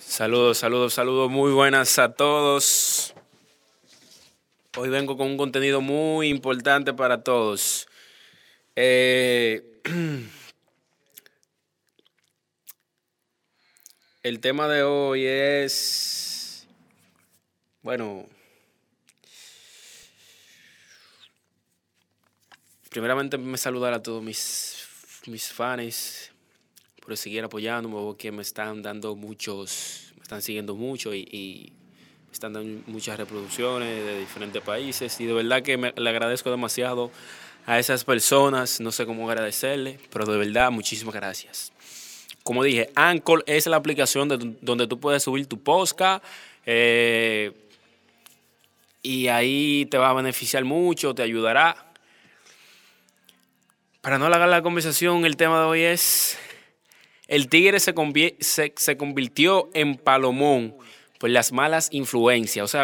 Saludos, saludos, saludos, muy buenas a todos. Hoy vengo con un contenido muy importante para todos. Eh, el tema de hoy es, bueno, primeramente me saludar a todos mis, mis fans por seguir apoyándome, porque me están dando muchos, me están siguiendo mucho y, me están dando muchas reproducciones de diferentes países y de verdad que le agradezco demasiado a esas personas, no sé cómo agradecerle, pero de verdad muchísimas gracias. Como dije, Anchor es la aplicación de, donde tú puedes subir tu podcast eh, y ahí te va a beneficiar mucho, te ayudará. Para no alargar la conversación, el tema de hoy es el tigre se, se, convirtió en palomón por las malas influencias. O sea,